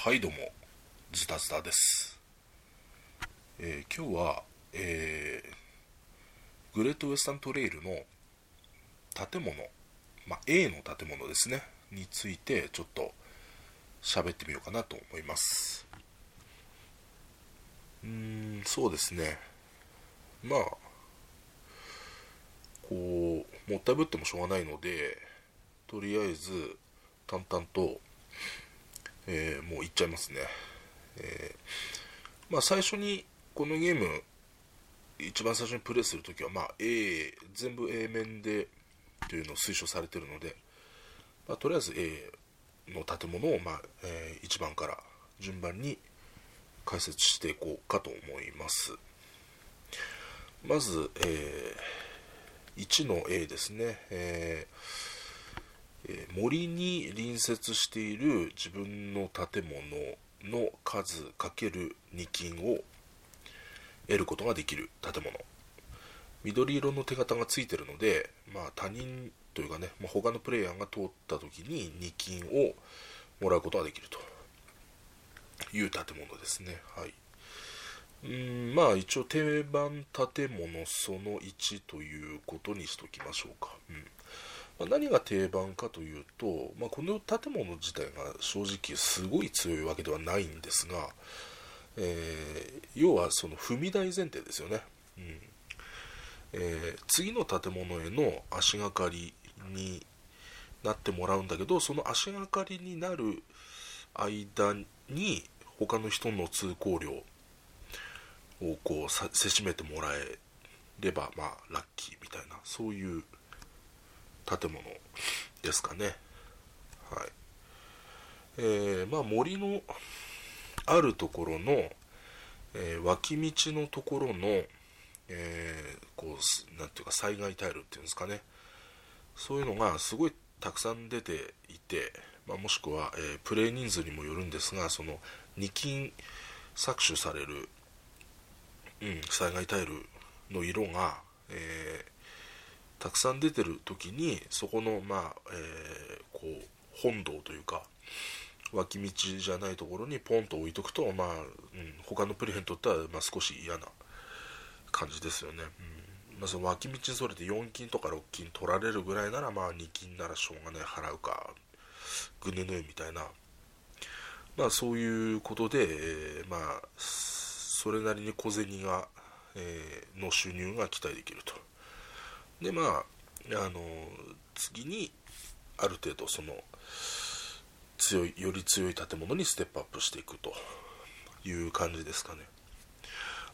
はいどうも。ズタズタです、えー今日は、えーグレートウェスタントレイルの建物、まあ、A の建物ですね。についてちょっと喋ってみようかなと思います。うんそうですね。まあこうもったいぶってもしょうがないのでとりあえず淡々とえーもういっちゃいますね、えーまあ、最初にこのゲーム一番最初にプレイするときは、まあ、A 全部 A 面でというのを推奨されてるので、まあ、とりあえず A の建物を、まあえ1番から順番に解説していこうかと思います。まず、えー1の A ですね、えーえ森に隣接している自分の建物の数かける2金を得ることができる建物。緑色の手形がついてるので、まあ、他人というかね、まあ、他のプレイヤーが通った時に2金をもらうことができると。いう建物ですね。はい。うんまあ一応定番建物その1ということにしときましょうか、うん。まあ、何が定番かというと、まあ、この建物自体が正直すごい強いわけではないんですが、えー要はその踏み台前提ですよね、うん。えー次の建物への足がかりになってもらうんだけどその足がかりになる間に他の人の通行料をこうせしめてもらえればまあラッキーみたいなそういう建物ですかね。はい。えーまあ森のあるところの、えー脇道のところの、えーこうなんていうか災害タイルっていうんですかね。そういうのがすごいたくさん出ていて、まあ、もしくは、えープレイ人数にもよるんですがその2金搾取される、うん、災害タイルの色が、えーたくさん出てる時にそこのまあ、えーこう本堂というか脇道じゃないところにポンと置いとくとまあ、うん、他のプレイヤーにとっては、まあ、少し嫌な感じですよね、うん。まあ、その脇道にそれて4金とか6金取られるぐらいならまあ2金ならしょうがない払うかぐぬぬみたいなまあそういうことで、えーまあそれなりに小銭が、えーの収入が期待できると。でまああの次にある程度その強いより強い建物にステップアップしていくという感じですかね、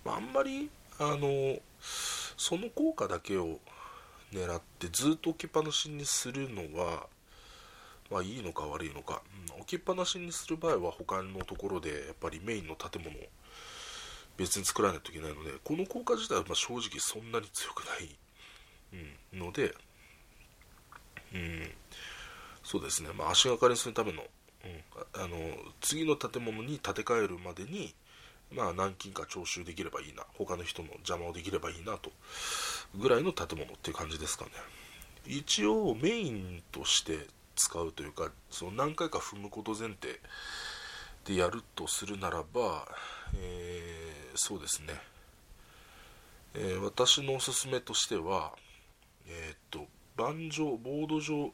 まあ、んまりあのその効果だけを狙ってずっと置きっぱなしにするのはまあいいのか悪いのか、置きっぱなしにする場合は他のところでやっぱりメインの建物を別に作らないといけないのでこの効果自体はま正直そんなに強くない、うん、ので、うん、そうですね、まあ、足がかりにするための,、うん、あの次の建物に建て替えるまでに、まあ、何金か徴収できればいいな。他の人の邪魔をできればいいなと。ぐらいの建物っていう感じですかね。一応メインとして使うというかその何回か踏むこと前提でやるとするならば、えーそうですね、えー私のおすすめとしてはえーっと盤上ボード上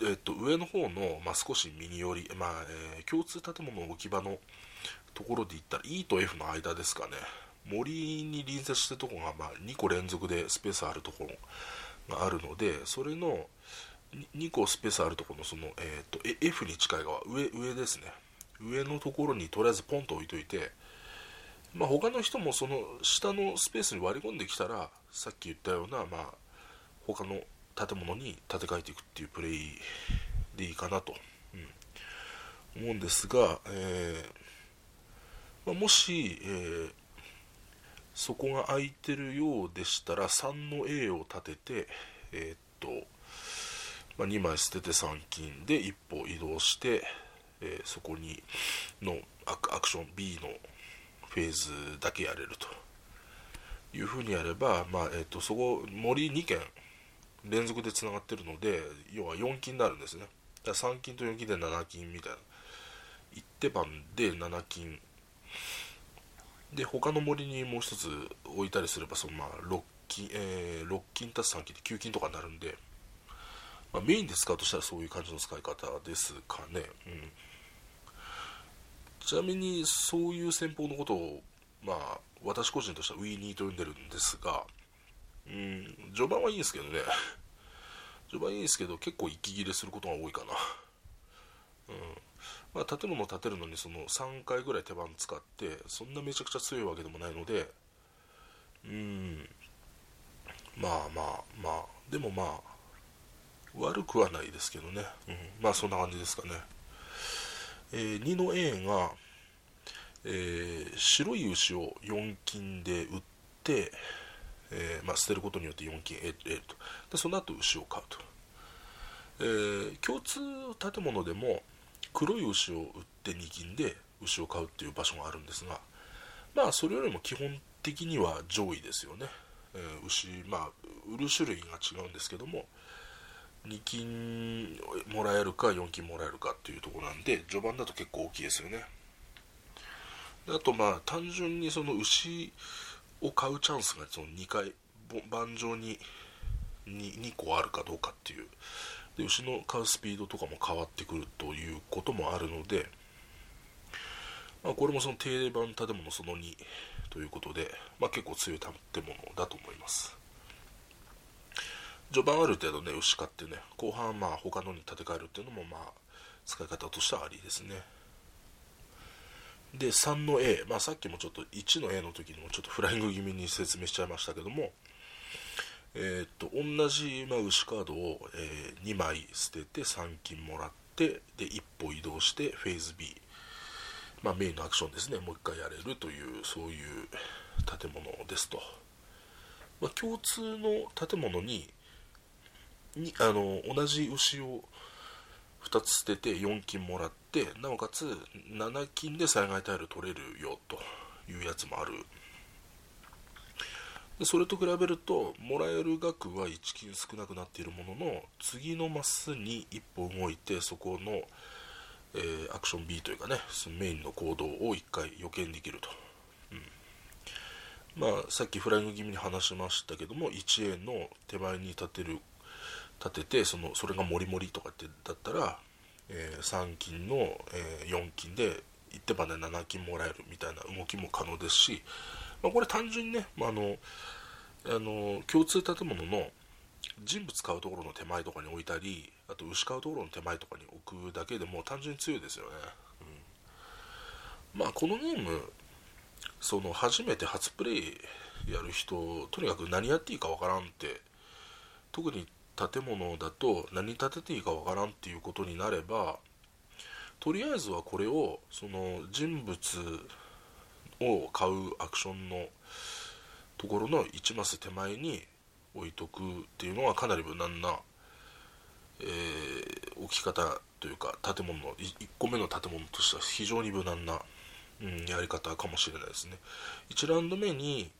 えーっと上の方の、まあ、少し右寄り、まあえー共通建物の置き場のところで言ったら E と F の間ですかね。森に隣接してるとこが、まあ、2個連続でスペースあるところがあるのでそれの2個スペースあるところのその、えー、と F に近い側上上ですね。上のところにとりあえずポンと置いといて、まあ、他の人もその下のスペースに割り込んできたらさっき言ったような、まあ、他の建物に建て替えていくっていうプレイでいいかなと、うん。思うんですが、えーまあ、もし、えーそこが空いてるようでしたら3の A を立てて、えーっとまあ、2枚捨てて3金で一歩移動して、えそこにのアクアクション B のフェーズだけやれるというふうにやれば、まあえー、とそこ森2軒連続でつながってるので要は4金になるんですね。だから3金と4金で7金みたいな。1手番で7金。で他の森にもう一つ置いたりすればそのまあ6金、えー、6金足す3金で9金とかになるんで、まあ、メインで使うとしたらそういう感じの使い方ですかね、うん、ちなみにそういう戦法のことをまあ私個人としてはウィーニーと呼んでるんですがうん。序盤はいいんですけどね。序盤いいんですけど結構息切れすることが多いかな。うん。まあ、建物建てるのにその3回ぐらい手番使ってそんなめちゃくちゃ強いわけでもないのでうん。まあまあまあ。でもまあ悪くはないですけどね、うん、まあそんな感じですかね、えー、2の A が、えー、白い牛を4金で売って、えー、まあ、捨てることによって4金得ると。でその後牛を買うと、えー、共通建物でも黒い牛を売って2金で牛を買うっていう場所があるんですがまあそれよりも基本的には上位ですよね、えー、牛まあ売る種類が違うんですけども2金もらえるか4金もらえるかっていうとこなんで序盤だと結構大きいですよね。あとまあ単純にその牛を買うチャンスがその2回盤上に 2, 2個あるかどうかっていう。で牛の買うスピードとかも変わってくるということもあるので、まあ、これもその定番建物その2ということで、まあ、結構強い建物だと思います。序盤ある程度ね牛買ってね後半まあ他のに建て替えるっていうのもまあ使い方としてはありですね。で3の A、まあ、さっきもちょっと1の A の時にもちょっとフライング気味に説明しちゃいましたけどもえー、っと同じ、まあ、牛カードを、えー、2枚捨てて3金もらってで1歩移動してフェーズ B、まあ、メインのアクションですね。もう1回やれるというそういう建物ですと、まあ、共通の建物ににあの同じ牛を2つ捨てて4金もらってなおかつ7金で災害タイル取れるよというやつもある。でそれと比べるともらえる額は1金少なくなっているものの次のマスに1歩動いてそこの、えー、アクション B というかねメインの行動を1回予見できると、うん、まあさっきフライング気味に話しましたけども 1A の手前に立てる立ててそのそれがモリモリとかってだったら、えー、3金の、えー、4金で1手番で7金もらえるみたいな動きも可能ですしまあ、これ単純にね、ま、あのあの共通建物の人物買うところの手前とかに置いたりあと牛買うところの手前とかに置くだけでも単純に強いですよね、うん、まあこのゲームその初めて初プレイやる人とにかく何やっていいかわからんって特に建物だと何建てていいかわからんっていうことになればとりあえずはこれをその人物を買うアクションのところの1マス手前に置いとくっていうのはかなり無難な、えー、置き方というか建物の1個目の建物としては非常に無難な、うん、やり方かもしれないですね。1ラウンド目に、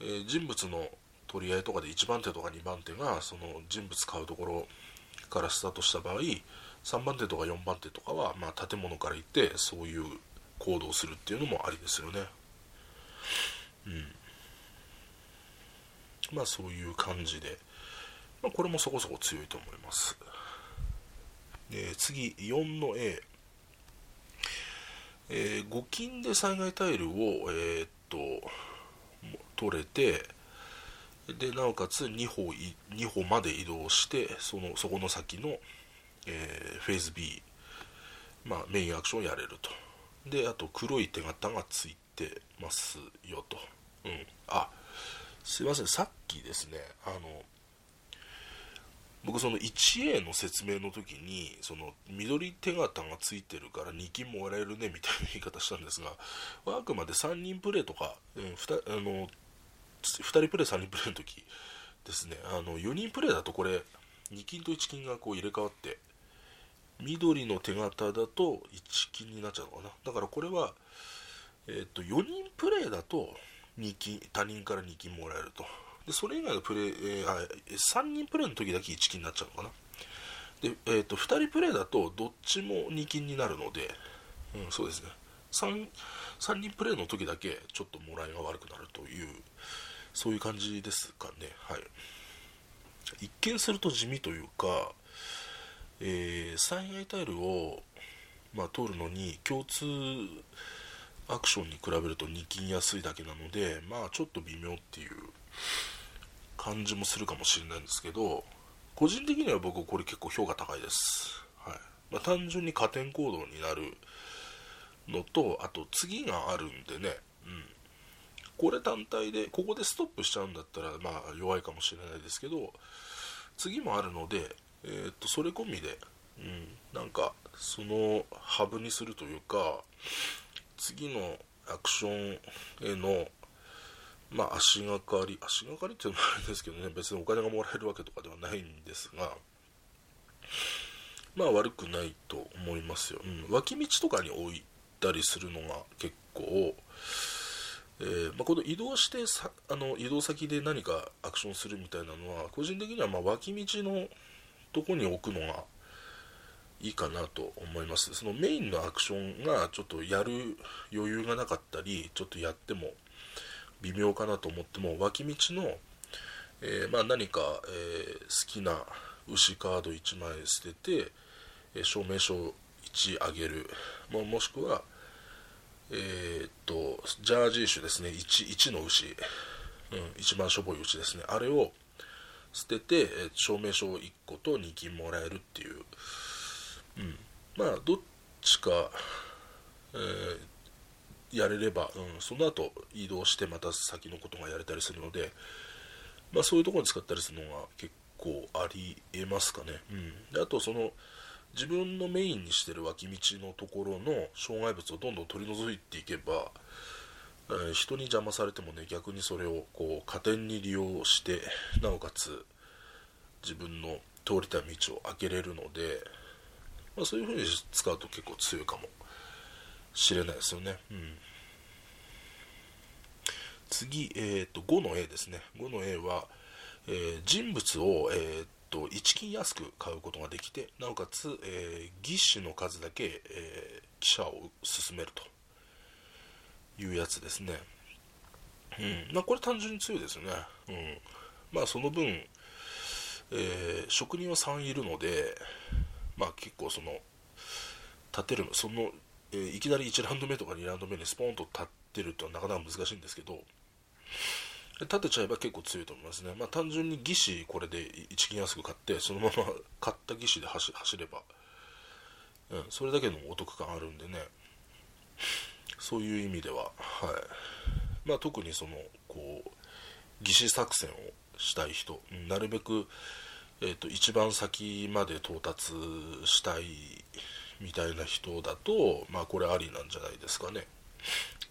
えー、人物の取り合いとかで1番手とか2番手がその人物買うところからスタートした場合3番手とか4番手とかは、まあ、建物から行ってそういう行動するっていうのもありですよね。うん。まあそういう感じで、まあ、これもそこそこ強いと思います。で次4の A えー、5金で災害タイルを、えー、っと取れてでなおかつ2歩 ,2 歩まで移動してそのそこの先の、えー、フェーズ B、まあ、メインアクションをやれると。であと黒い手形がついてますよと。うん。あすいません。さっきですねあの僕その 1A の説明の時にその緑手形がついてるから2金もらえるねみたいな言い方したんですがあくまで3人プレイとか、うん、2, あの2人プレイ3人プレイの時ですね。あの4人プレイだとこれ2金と1金がこう入れ替わって緑の手形だと1金になっちゃうのかな。だからこれは、えー、と4人プレイだと2金他人から2金もらえると。でそれ以外のプレイ、えー、あ3人プレイの時だけ1金になっちゃうのかな。で、えー、と2人プレイだとどっちも2金になるので、うん、そうですね。3, 3人プレーの時だけちょっともらいが悪くなるというそういう感じですかね。はい。一見すると地味というか、えー、最愛タイルを、まあ、通るのに共通アクションに比べると2金安いだけなのでまあちょっと微妙っていう感じもするかもしれないんですけど個人的には僕これ結構評価高いです、はい。まあ、単純に加点行動になるのとあと次があるんでね、うん、これ単体でここでストップしちゃうんだったらまあ弱いかもしれないですけど次もあるので、え、っとそれ込みで、うん、なんかそのハブにするというか次のアクションへのまあ足がかり足がかりっていうのもあれですけどね別にお金がもらえるわけとかではないんですがまあ悪くないと思いますよ、うん、脇道とかに置いたりするのが結構、えー、まあ、この移動してさあの移動先で何かアクションするみたいなのは個人的にはま脇道のとこに置くのがいいかなと思います。そのメインのアクションがちょっとやる余裕がなかったりちょっとやっても微妙かなと思っても脇道の、えー、まあ、何か、えー、好きな牛カード1枚捨てて、え証明書1あげる。ももしくはえー、っとジャージー種ですね。1, 1の牛、うん、一番しょぼい牛ですね。あれを捨てて、え証明書を1個と2金もらえるっていう。うん、まあどっちか、えー、やれれば、うん、その後移動してまた先のことがやれたりするので、まあ、そういうところに使ったりするのが結構ありえますかね、うん、であとその自分のメインにしてる脇道のところの障害物をどんどん取り除いていけば、えー、人に邪魔されてもね逆にそれをこう加点に利用してなおかつ自分の通りたい道を開けれるので、まあ、そういう風に使うと結構強いかもしれないですよね。うん、次、えーと、5の A ですね。5の A は、えー、人物を、えーと、1金安く買うことができて、なおかつ、えー、義手の数だけ、えー、記者を進めるというやつですね。うんまあ、これ単純に強いですよね。うんまあ、その分、えー、職人は3いるので、まあ結構その立てるのその、えー、いきなり1ラウンド目とか2ラウンド目にスポーンと立ってるとはなかなか難しいんですけど立てちゃえば結構強いと思いますね。まあ単純に義士これで1金安く買ってそのまま 買った義士で走れば、うん、それだけのお得感あるんでね。そういう意味でははい。まあ特にそのこう義士作戦をしたい人なるべくえーと、一番先まで到達したいみたいな人だと、まあ、これありなんじゃないですかね。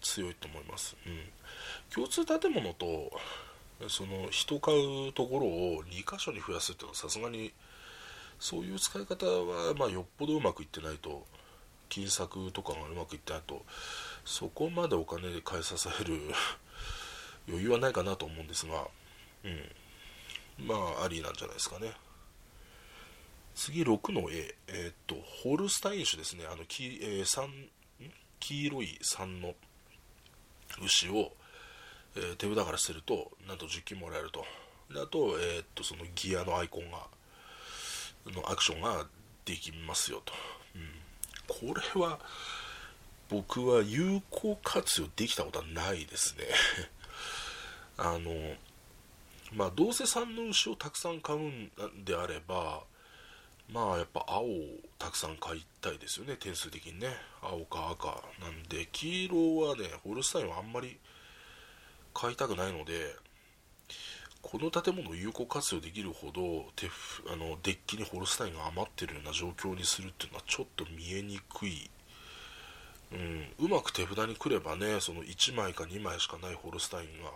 強いと思います、うん、共通建物とその人買うところを2箇所に増やすっていうのはさすがにそういう使い方は、まあ、よっぽどうまくいってないと金策とかがうまくいってないとそこまでお金で買い支える 余裕はないかなと思うんですが、うん、まあありなんじゃないですかね。次6の A、えー、っとホルスタイン種ですね。あの黄,、えー、黄色い3の牛を、え、手札から捨てるとなんと10金もらえると。であと,、え、っとそのギアのアイコンがのアクションができますよと、うん、これは僕は有効活用できたことはないですね。あのまあ、どうせ3の牛をたくさん買うんであれば、まあやっぱ青をたくさん買いたいですよね、点数的にね。青か赤なんで、黄色はね、ホルスタインはあんまり買いたくないので、この建物を有効活用できるほど手あのデッキにホルスタインが余ってるような状況にするっていうのはちょっと見えにくい、うん、うまく手札に来ればねその1枚か2枚しかないホルスタインが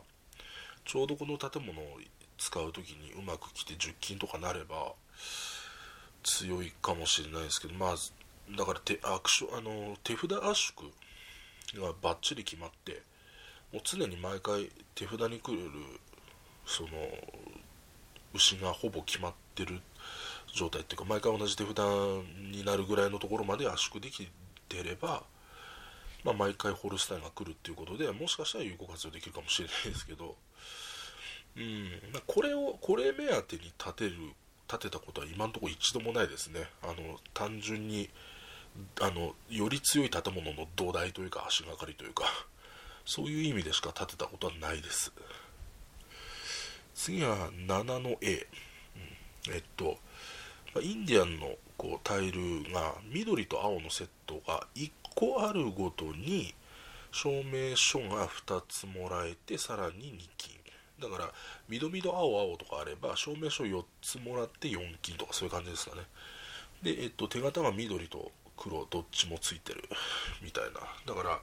ちょうどこの建物を使う時にうまく来て10金とかなれば強いかもしれないですけどまあだから手アクションあの手札圧縮がバッチリ決まってもう常に毎回手札に来るその牛がほぼ決まってる状態っていうか毎回同じ手札になるぐらいのところまで圧縮できてればまあ、毎回ホルスタインが来るっていうことでもしかしたら有効活用できるかもしれないですけど、うん、これをこれ目当てに立てる立てたことは今のところ一度もないですね。あの単純にあのより強い建物の土台というか足がかりというか。そういう意味でしか建てたことはないです。次は7の A、うん、えっとインディアンのこうタイルが緑と青のセットが1個あるごとに証明書が2つもらえてさらに2金。だから緑緑青青とかあれば証明書4つもらって4金とかそういう感じですかね。で、えっと、手形が緑と黒どっちもついてるみたいな。だから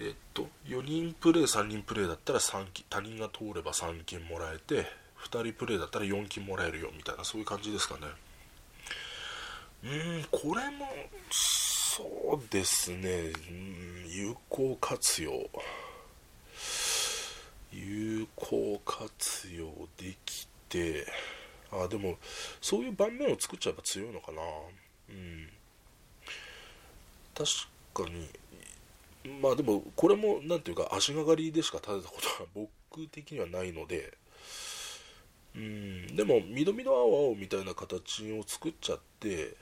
えっと4人プレイ3人プレイだったら3金他人が通れば3金もらえて2人プレイだったら4金もらえるよみたいなそういう感じですかね。うんこれもそうですね。有効活用。有効活用できてあでもそういう盤面を作っちゃえば強いのかな。うん。確かにまあでもこれも何ていうか足がかりでしか立てたことは 僕的にはないのでうんでも緑々青青みたいな形を作っちゃって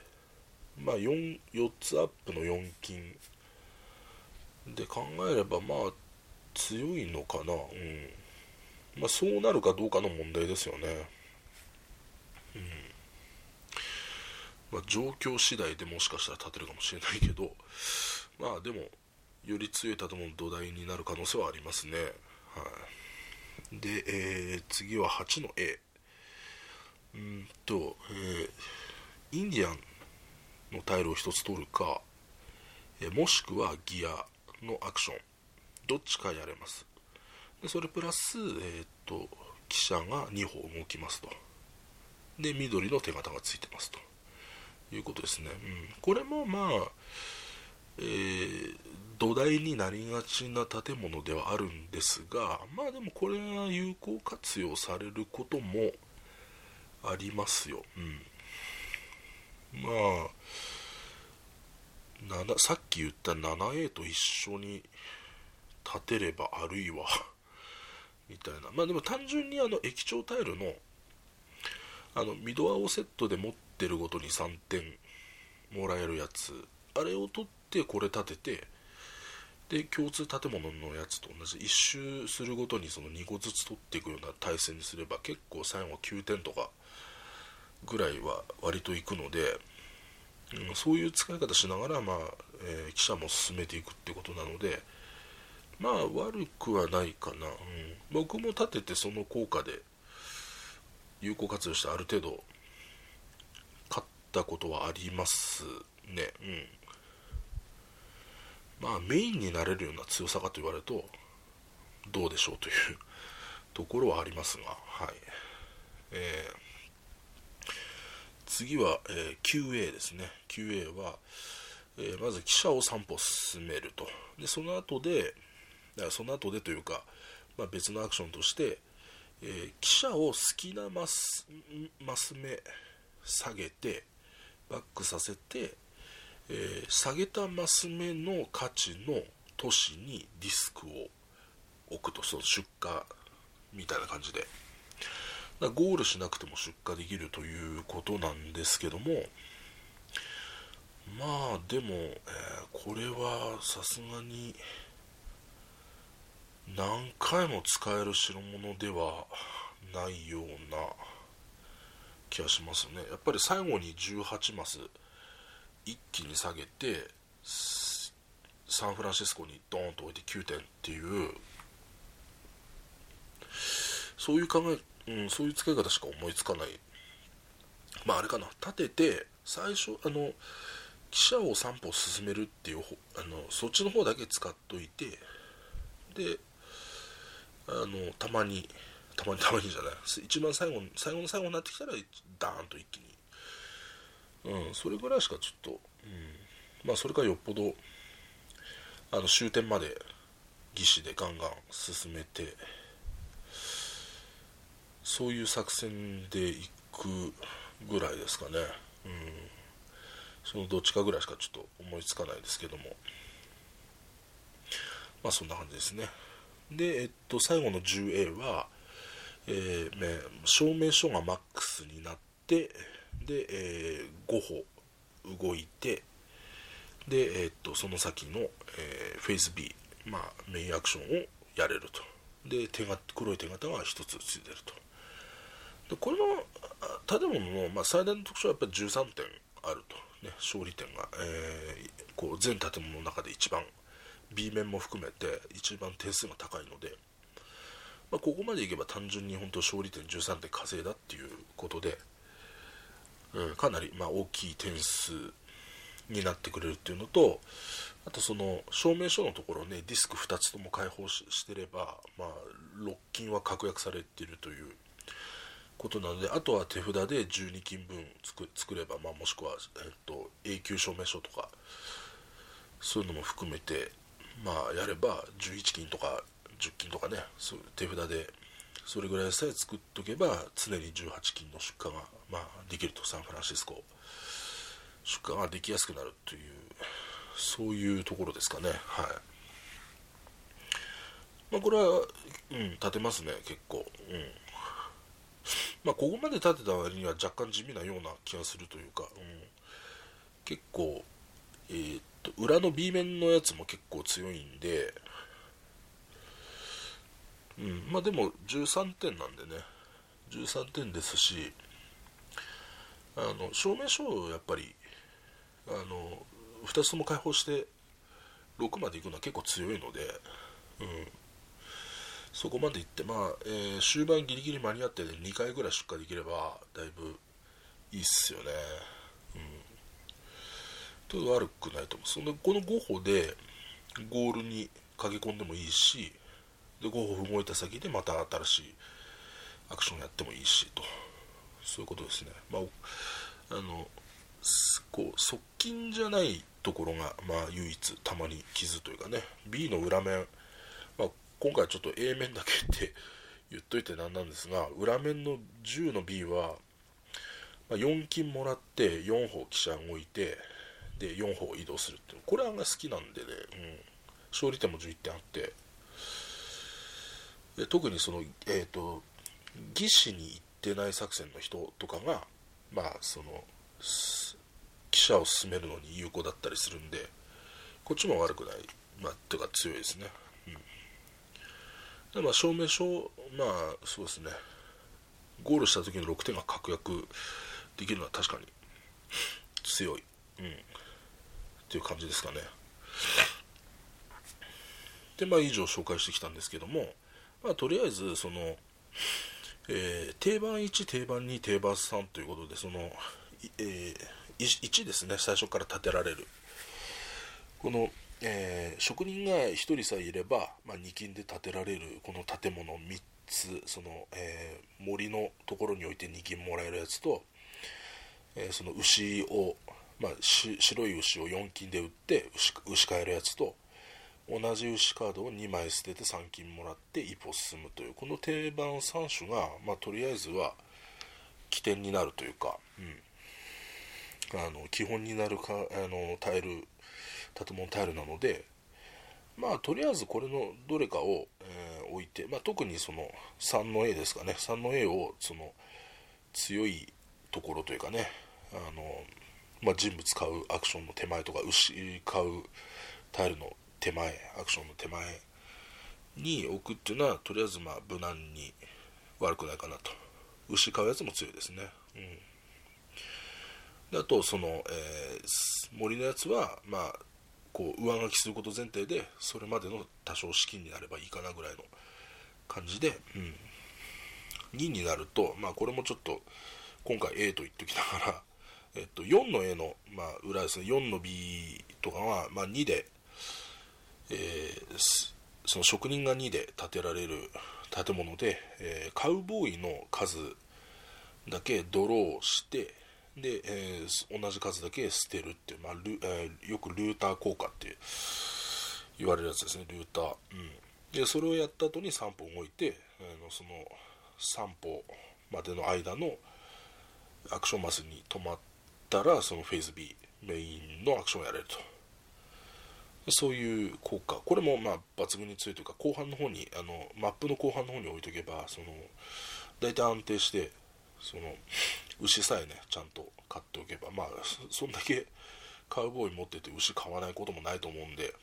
まあ 4, 4つアップの4金。で考えればまあ強いのかな。うん。まあそうなるかどうかの問題ですよね。うん。まあ状況次第でもしかしたら立てるかもしれないけど。まあでもより強い建物の土台になる可能性はありますね。はい。で、えー、次は8の A うんと、えー、インディアンのタイルを1つ取るか、えもしくはギアのアクション。どっちかやれます。でそれプラス、えーと、記者が2歩動きますと。で緑の手形がついてますと。いうことですね、うん、これもまあ、えー、土台になりがちな建物ではあるんですがまあでもこれが有効活用されることもありますよ、うん、まあさっき言った 7A と一緒に立てればあるいは みたいな。まあでも単純にあの液晶タイルのあのミドアオセットで持ってるごとに3点もらえるやつ。あれを取ってこれ立ててで共通建物のやつと同じ1周するごとにその2個ずつ取っていくような対戦にすれば結構最後は9点とかぐらいは割といくので、うん、そういう使い方しながら、まあえー、記者も進めていくってことなのでまあ悪くはないかな、うん、僕も立ててその効果で有効活用してある程度勝ったことはありますね。うん。まあメインになれるような強さかと言われるとどうでしょうというところはありますがはい。えー、次は、えー、QA ですね。QA は、えー、まず記者を3歩進めると。でその後でその後でというか、まあ、別のアクションとして、えー、記者を好きなマスマス目下げてバックさせてえー、下げたマス目の価値の都市にディスクを置くとその出荷みたいな感じで。ゴールしなくても出荷できるということなんですけどもまあでも、えー、これはさすがに何回も使える代物ではないような気がしますね。やっぱり最後に18マス一気に下げてサンフランシスコにドーンと置いて9点っていうそういう考え、うん、そういう使い方しか思いつかない。まああれかな。立てて最初あの記者を3歩進めるっていうあのそっちの方だけ使っといてであのたまにたまにたまにじゃない。一番最後最後の最後になってきたらダーンと一気にうん、それぐらいしかちょっと、うん、まあそれかよっぽどあの終点まで義士でガンガン進めてそういう作戦でいくぐらいですかね、うん、そのどっちかぐらいしかちょっと思いつかないですけども。まあそんな感じですね。で、えっと、最後の 10A は、えー、証明書がマックスになってで、えー、5歩動いてで、えー、っとその先の、えー、フェイス B、まあ、メインアクションをやれると。で手が黒い手形が1つついてると。でこれの建物の、まあ、最大の特徴はやっぱり13点あると、ね、勝利点が、えー、こう全建物の中で一番 B 面も含めて一番点数が高いので、まあ、ここまでいけば単純に本当勝利点13点稼いだっていうことで、うん、かなりまあ大きい点数になってくれるっていうのとあとその証明書のところねディスク2つとも開放してれば、まあ、6金は確約されているということなのであとは手札で12金分作れば、まあ、もしくは、えっと、永久証明書とかそういうのも含めて、まあ、やれば11金とか10金とかねそう手札でそれぐらいさえ作っとけば常に18金の出荷が、まあ、できるとサンフランシスコ。出荷ができやすくなるというそういうところですかね。はい。まあこれはうん立てますね結構。うん。まあここまで立てた割には若干地味なような気がするというか、うん、結構えー、っと裏の B 面のやつも結構強いんでうん。まあでも13点なんでね。13点ですしあの証明書をやっぱりあの2つとも開放して6まで行くのは結構強いので、うん、そこまで行って、まあえー、終盤ギリギリ間に合って、ね、2回ぐらい出荷できればだいぶいいっすよね。うん、と悪くないと思う。そのこの5歩でゴールに駆け込んでもいいしで5歩動いた先でまた新しいアクションやってもいいしと。そういうことですね。まああのこう側近じゃないところが、まあ、唯一たまに傷というかね。B の裏面、まあ、今回ちょっと A 面だけって言っといて なんなんですが裏面の10の B は、まあ、4金もらって4歩汽車動いてで4歩移動するっていう。これは好きなんでね、うん、勝利点も11点あって。で特にそのえっ、ー、と義士に行ってない作戦の人とかがまあその記者を進めるのに有効だったりするんでこっちも悪くない。まあていうか強いですね、うん、でまあ証明書まあそうですね。ゴールした時の6点が確約できるのは確かに 強い、うん、っていう感じですかね。でまあ以上紹介してきたんですけどもまあとりあえずそのえー、定番1定番2定番3ということでそのえー、1ですね最初から建てられる。この、えー、職人が1人さえいれば、まあ、2金で建てられるこの建物3つその、えー、森のところに置いて2金もらえるやつと、えその牛を、まあ、白い牛を4金で売って牛牛買えるやつと同じ牛カードを2枚捨てて3金もらって一歩進むというこの定番3種が、まあ、とりあえずは起点になるというか、うん、あの基本になるかあのタイル建物タイルなのでまあとりあえずこれのどれかを、えー、置いて、まあ、特にその3の A ですかね。3の A をその強いところというかねあの、まあ、人物買うアクションの手前とか牛買うタイルの手前アクションの手前に置くっていうのはとりあえずまあ無難に悪くないかなと。牛買うやつも強いですね。うん。あとその、えー、森のやつはまあこう上書きすること前提でそれまでの多少資金になればいいかなぐらいの感じで、うん、2になると、まあ、これもちょっと今回 A と言ってきながら、えっと、4の A の、まあ、裏ですね。4の B とかは、まあ、2で、えー、その職人が2で建てられる建物で、えー、カウボーイの数だけドローしてで、えー、同じ数だけ捨てるっていう、まあルえー、よくルーター効果って言われるやつですねルーター、うん、でそれをやった後に3歩動いて、えー、その3歩までの間のアクションマスに止まったらそのフェーズ B メインのアクションをやれると。そういう効果。これもまあ抜群に強いというか後半の方にあのマップの後半の方に置いとけばその大体安定してその牛さえねちゃんと買っておけばまあそんだけカウボーイ持ってて牛買わないこともないと思うんで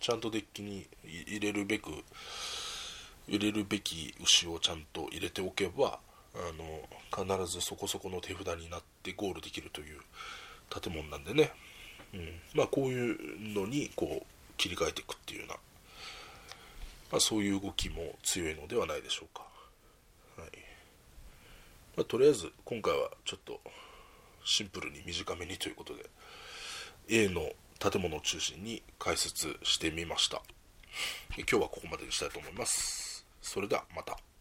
ちゃんとデッキに入れるべく入れるべき牛をちゃんと入れておけばあの必ずそこそこの手札になってゴールできるという建物なんでね、うん、まあこういうのにこう切り替えていくっていうような、まあ、そういう動きも強いのではないでしょうか、はい。まあ、とりあえず今回はちょっとシンプルに短めにということで A の建物を中心に解説してみました。今日はここまでにしたいと思います。それではまた。